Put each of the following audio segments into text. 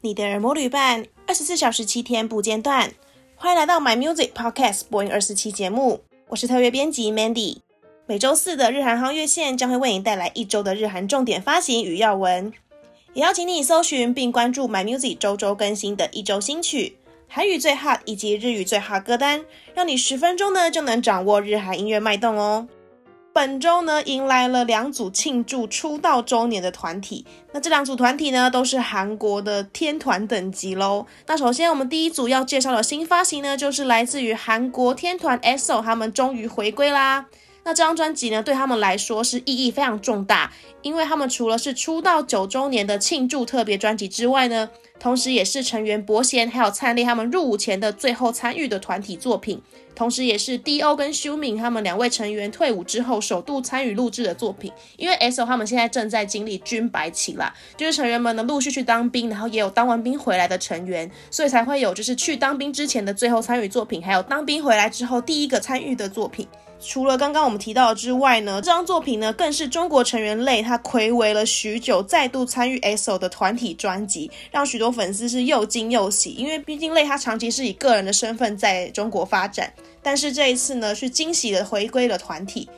你的耳膜旅伴，二十四小时七天不间断。欢迎来到 My Music Podcast 播音二十期节目，我是特约编辑 Mandy。每周四的日韩夯乐线将会为你带来一周的日韩重点发行与要闻，也邀请你搜寻并关注 My Music 周周更新的一周新曲、韩语最 hot 以及日语最 hot 歌单，让你十分钟呢就能掌握日韩音乐脉动哦。本周呢，迎来了两组庆祝出道周年的团体。那这两组团体呢，都是韩国的天团等级喽。那首先，我们第一组要介绍的新发行呢，就是来自于韩国天团 EXO，他们终于回归啦。那这张专辑呢，对他们来说是意义非常重大，因为他们除了是出道九周年的庆祝特别专辑之外呢，同时也是成员伯贤还有灿烈他们入伍前的最后参与的团体作品。同时，也是 D.O 跟 Xiumin 他们两位成员退伍之后首度参与录制的作品。因为 S.O. 他们现在正在经历军白期啦，就是成员们呢陆续去当兵，然后也有当完兵回来的成员，所以才会有就是去当兵之前的最后参与作品，还有当兵回来之后第一个参与的作品。除了刚刚我们提到的之外呢，这张作品呢更是中国成员类他睽违了许久再度参与 EXO 的团体专辑，让许多粉丝是又惊又喜。因为毕竟类他长期是以个人的身份在中国发展。但是这一次呢，是惊喜的回归了团体。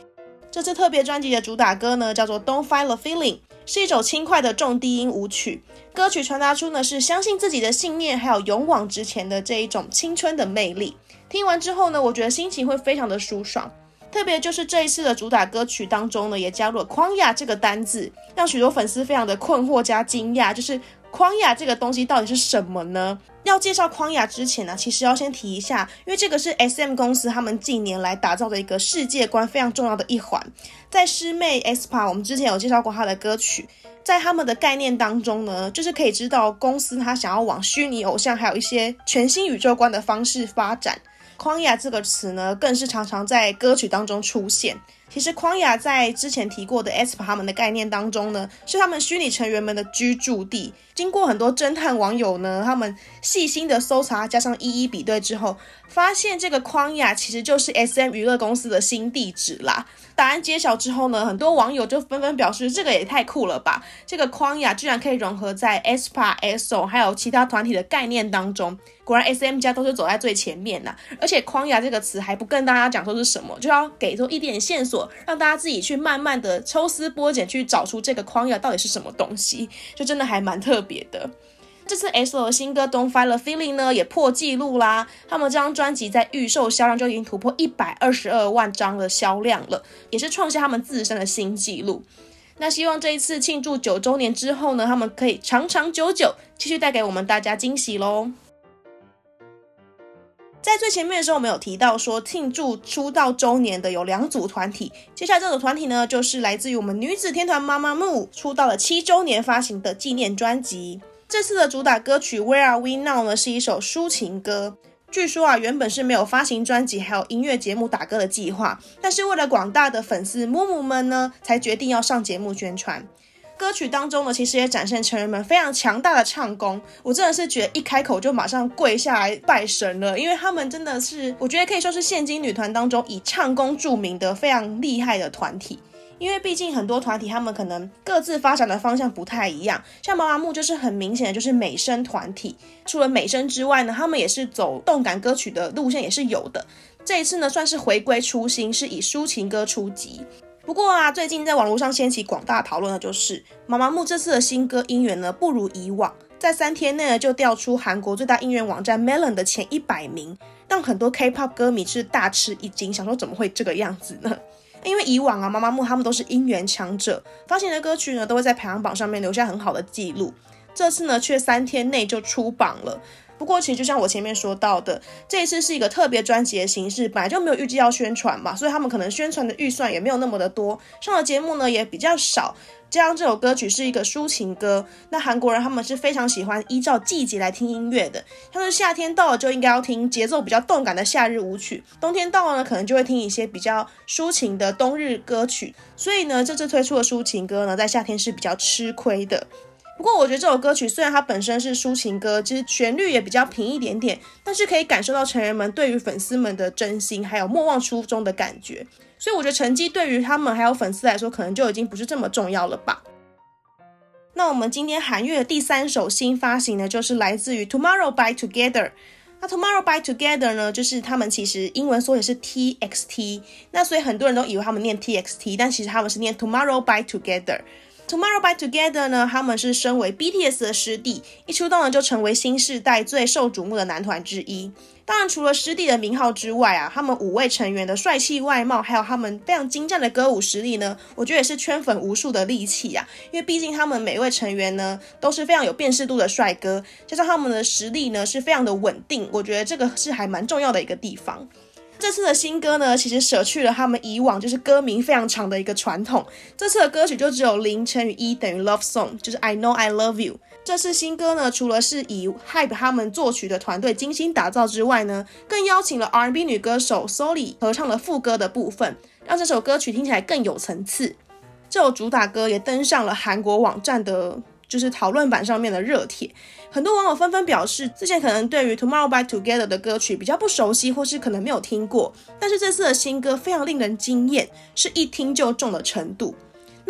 这次特别专辑的主打歌呢，叫做《Don't Fight the Feeling》，是一首轻快的重低音舞曲。歌曲传达出呢是相信自己的信念，还有勇往直前的这一种青春的魅力。听完之后呢，我觉得心情会非常的舒爽。特别就是这一次的主打歌曲当中呢，也加入了“框亚”这个单字，让许多粉丝非常的困惑加惊讶，就是。框亚这个东西到底是什么呢？要介绍框亚之前呢，其实要先提一下，因为这个是 SM 公司他们近年来打造的一个世界观非常重要的一环。在师妹 aespa，我们之前有介绍过她的歌曲，在他们的概念当中呢，就是可以知道公司他想要往虚拟偶像还有一些全新宇宙观的方式发展。框亚这个词呢，更是常常在歌曲当中出现。其实，框雅在之前提过的 SP 他们的概念当中呢，是他们虚拟成员们的居住地。经过很多侦探网友呢，他们细心的搜查，加上一一比对之后，发现这个框雅其实就是 SM 娱乐公司的新地址啦。答案揭晓之后呢，很多网友就纷纷表示，这个也太酷了吧！这个框雅居然可以融合在 aespa、EXO 还有其他团体的概念当中。果然 SM 家都是走在最前面呐。而且框亚这个词还不跟大家讲说是什么，就要给出一点线索，让大家自己去慢慢的抽丝剥茧，去找出这个框架到底是什么东西，就真的还蛮特别的。这次 EXO 的新歌《Don't Fight the Feeling》呢，也破纪录啦！他们这张专辑在预售销量就已经突破一百二十二万张的销量了，也是创下他们自身的新纪录。那希望这一次庆祝九周年之后呢，他们可以长长久久，继续带给我们大家惊喜喽！在最前面的时候，我们有提到说庆祝出道周年的有两组团体，接下来这组团体呢，就是来自于我们女子天团妈妈木出道了七周年发行的纪念专辑。这次的主打歌曲《Where Are We Now》呢，是一首抒情歌。据说啊，原本是没有发行专辑还有音乐节目打歌的计划，但是为了广大的粉丝木木们呢，才决定要上节目宣传。歌曲当中呢，其实也展现成员们非常强大的唱功。我真的是觉得一开口就马上跪下来拜神了，因为他们真的是，我觉得可以说是现今女团当中以唱功著名的非常厉害的团体。因为毕竟很多团体，他们可能各自发展的方向不太一样。像毛阿木就是很明显的就是美声团体，除了美声之外呢，他们也是走动感歌曲的路线，也是有的。这一次呢，算是回归初心，是以抒情歌出击。不过啊，最近在网络上掀起广大讨论的就是妈妈木这次的新歌音源呢，不如以往，在三天内就掉出韩国最大音源网站 Melon 的前一百名，让很多 K-pop 歌迷是大吃一惊，想说怎么会这个样子呢？因为以往啊，妈妈木他们都是音源强者，发行的歌曲呢都会在排行榜上面留下很好的记录。这次呢却三天内就出榜了。不过其实就像我前面说到的，这一次是一个特别专辑的形式，本来就没有预计要宣传嘛，所以他们可能宣传的预算也没有那么的多，上的节目呢也比较少。加上这首歌曲是一个抒情歌，那韩国人他们是非常喜欢依照季节来听音乐的，像是夏天到了就应该要听节奏比较动感的夏日舞曲，冬天到了呢可能就会听一些比较抒情的冬日歌曲，所以呢这次推出的抒情歌呢在夏天是比较吃亏的。不过我觉得这首歌曲虽然它本身是抒情歌，其实旋律也比较平一点点，但是可以感受到成员们对于粉丝们的真心，还有莫忘初衷的感觉。所以我觉得成绩对于他们还有粉丝来说，可能就已经不是这么重要了吧。那我们今天韩月的第三首新发行呢，就是来自于 Tomorrow by Together。那 Tomorrow by Together 呢，就是他们其实英文缩写是 TXT，那所以很多人都以为他们念 TXT，但其实他们是念 Tomorrow by Together。Tomorrow by Together 呢，他们是身为 BTS 的师弟，一出道呢就成为新世代最受瞩目的男团之一。当然，除了师弟的名号之外啊，他们五位成员的帅气外貌，还有他们非常精湛的歌舞实力呢，我觉得也是圈粉无数的利器啊。因为毕竟他们每位成员呢都是非常有辨识度的帅哥，加上他们的实力呢是非常的稳定，我觉得这个是还蛮重要的一个地方。这次的新歌呢，其实舍去了他们以往就是歌名非常长的一个传统。这次的歌曲就只有零乘以一等于 Love Song，就是 I Know I Love You。这次新歌呢，除了是以 HYBE 他们作曲的团队精心打造之外呢，更邀请了 R&B 女歌手 Solee 合唱了副歌的部分，让这首歌曲听起来更有层次。这首主打歌也登上了韩国网站的。就是讨论版上面的热帖，很多网友纷纷表示，之前可能对于 Tomorrow by Together 的歌曲比较不熟悉，或是可能没有听过，但是这次的新歌非常令人惊艳，是一听就中的程度。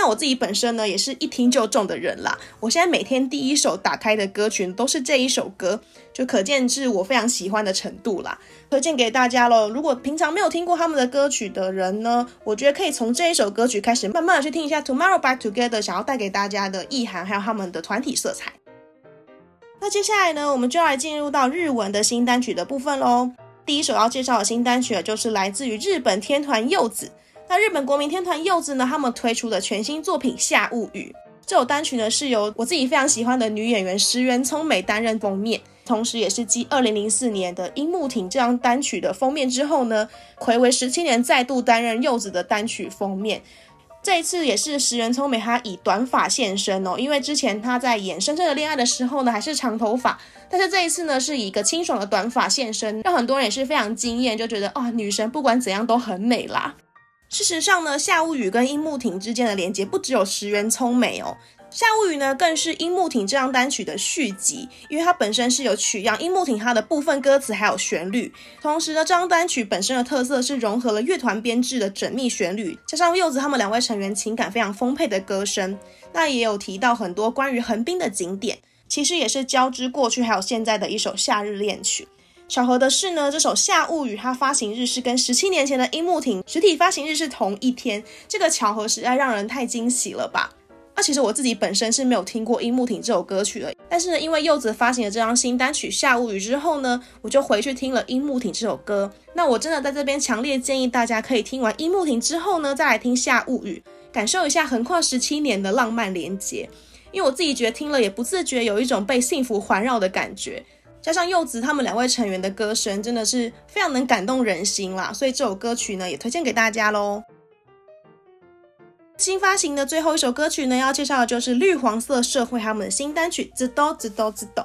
那我自己本身呢，也是一听就中的人啦。我现在每天第一首打开的歌曲都是这一首歌，就可见是我非常喜欢的程度啦。推荐给大家喽。如果平常没有听过他们的歌曲的人呢，我觉得可以从这一首歌曲开始，慢慢的去听一下 Tomorrow by Together 想要带给大家的意涵，还有他们的团体色彩。那接下来呢，我们就要来进入到日文的新单曲的部分喽。第一首要介绍的新单曲就是来自于日本天团柚子。那日本国民天团柚子呢，他们推出的全新作品《夏物语》这首单曲呢，是由我自己非常喜欢的女演员石原聪美担任封面，同时也是继二零零四年的《樱木町》这张单曲的封面之后呢，睽违十七年再度担任柚子的单曲封面。这一次也是石原聪美她以短发现身哦，因为之前她在演《深深的恋爱》的时候呢，还是长头发，但是这一次呢，是以一个清爽的短发现身，让很多人也是非常惊艳，就觉得啊、女神不管怎样都很美啦。事实上呢，《夏物语》跟樱木町之间的连接不只有石原聪美哦，《夏物语》呢更是樱木町这张单曲的续集，因为它本身是有取样樱木町它的部分歌词还有旋律。同时呢，这张单曲本身的特色是融合了乐团编制的缜密旋律，加上柚子他们两位成员情感非常丰沛的歌声，那也有提到很多关于横滨的景点，其实也是交织过去还有现在的一首夏日恋曲。巧合的是呢，这首《夏物语》它发行日是跟十七年前的樱木町实体发行日是同一天，这个巧合实在让人太惊喜了吧？那其实我自己本身是没有听过樱木町这首歌曲的，但是呢，因为柚子发行了这张新单曲《夏物语》之后呢，我就回去听了樱木町这首歌。那我真的在这边强烈建议大家可以听完樱木町之后呢，再来听《夏物语》，感受一下横跨十七年的浪漫连结。因为我自己觉得听了也不自觉有一种被幸福环绕的感觉。加上柚子他们两位成员的歌声真的是非常能感动人心啦，所以这首歌曲呢也推荐给大家喽。新发行的最后一首歌曲呢，要介绍的就是绿黄色社会他们的新单曲《ずっとずっとずっと》。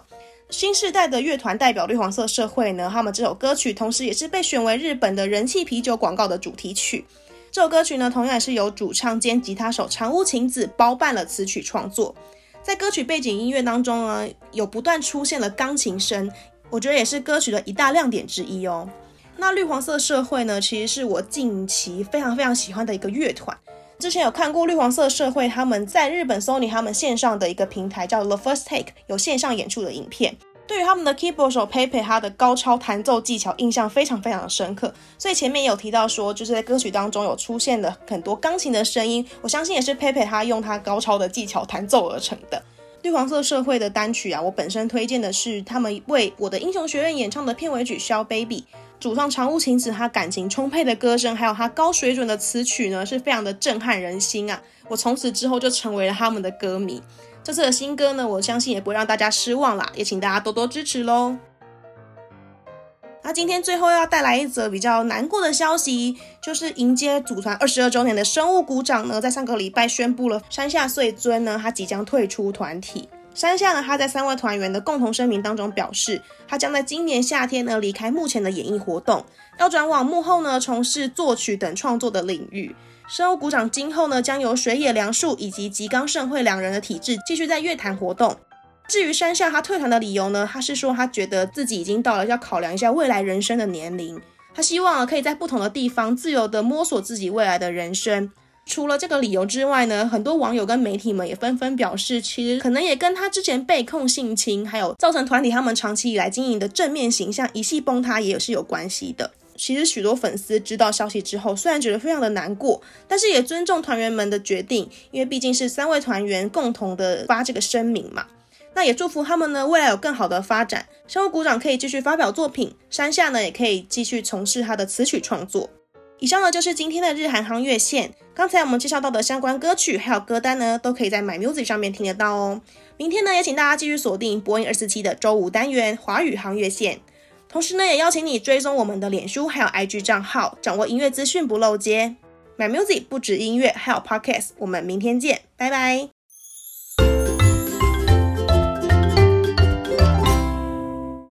新世代的乐团代表绿黄色社会呢，他们这首歌曲同时也是被选为日本的人气啤酒广告的主题曲。这首歌曲呢，同样也是由主唱兼吉他手长屋晴子包办了词曲创作。 在歌曲背景音乐当中呢，有不断出现了钢琴声，我觉得也是歌曲的一大亮点之一哦。那绿黄色社会呢，其实是我近期非常非常喜欢的一个乐团。之前有看过绿黄色社会他们在日本 Sony 他们线上的一个平台叫 The First Take 有线上演出的影片。对于他们的 keyboard 手 Pepe 他的高超弹奏技巧印象非常非常的深刻，所以前面也有提到说，就是在歌曲当中有出现了很多钢琴的声音，我相信也是 Pepe 他用他高超的技巧弹奏而成的。绿黄色社会的单曲啊，我本身推荐的是他们为我的英雄学院演唱的片尾曲《Shell Baby》，主唱长屋晴子他感情充沛的歌声，还有他高水准的词曲呢，是非常的震撼人心啊！我从此之后就成为了他们的歌迷。这次的新歌呢，我相信也不会让大家失望啦，也请大家多多支持喽。那今天最后要带来一则比较难过的消息，就是迎接组团二十二周年的生物股长呢，在上个礼拜宣布了山下穗尊呢，他即将退出团体。山下呢，他在三位团员的共同声明当中表示，他将在今年夏天呢离开目前的演艺活动，要转往幕后呢从事作曲等创作的领域。生物股长今后呢，将由水野良树以及吉冈圣惠两人的体制继续在乐坛活动。至于山下他退团的理由呢，他是说他觉得自己已经到了要考量一下未来人生的年龄，他希望可以在不同的地方自由地摸索自己未来的人生。除了这个理由之外呢，很多网友跟媒体们也纷纷表示，其实可能也跟他之前被控性侵，还有造成团体他们长期以来经营的正面形象一系崩塌，也是有关系的。其实许多粉丝知道消息之后，虽然觉得非常的难过，但是也尊重团员们的决定，因为毕竟是三位团员共同的发这个声明嘛。那也祝福他们呢，未来有更好的发展。山户鼓掌可以继续发表作品，山下呢也可以继续从事他的词曲创作。以上呢就是今天的日韩夯乐线。刚才我们介绍到的相关歌曲还有歌单呢，都可以在 My Music 上面听得到哦。明天呢，也请大家继续锁定播音二四七的周五单元华语夯乐线。同时呢，也邀请你追踪我们的脸书还有 IG 账号，掌握音乐资讯不漏接。My Music 不止音乐，还有 Podcast。我们明天见，拜拜。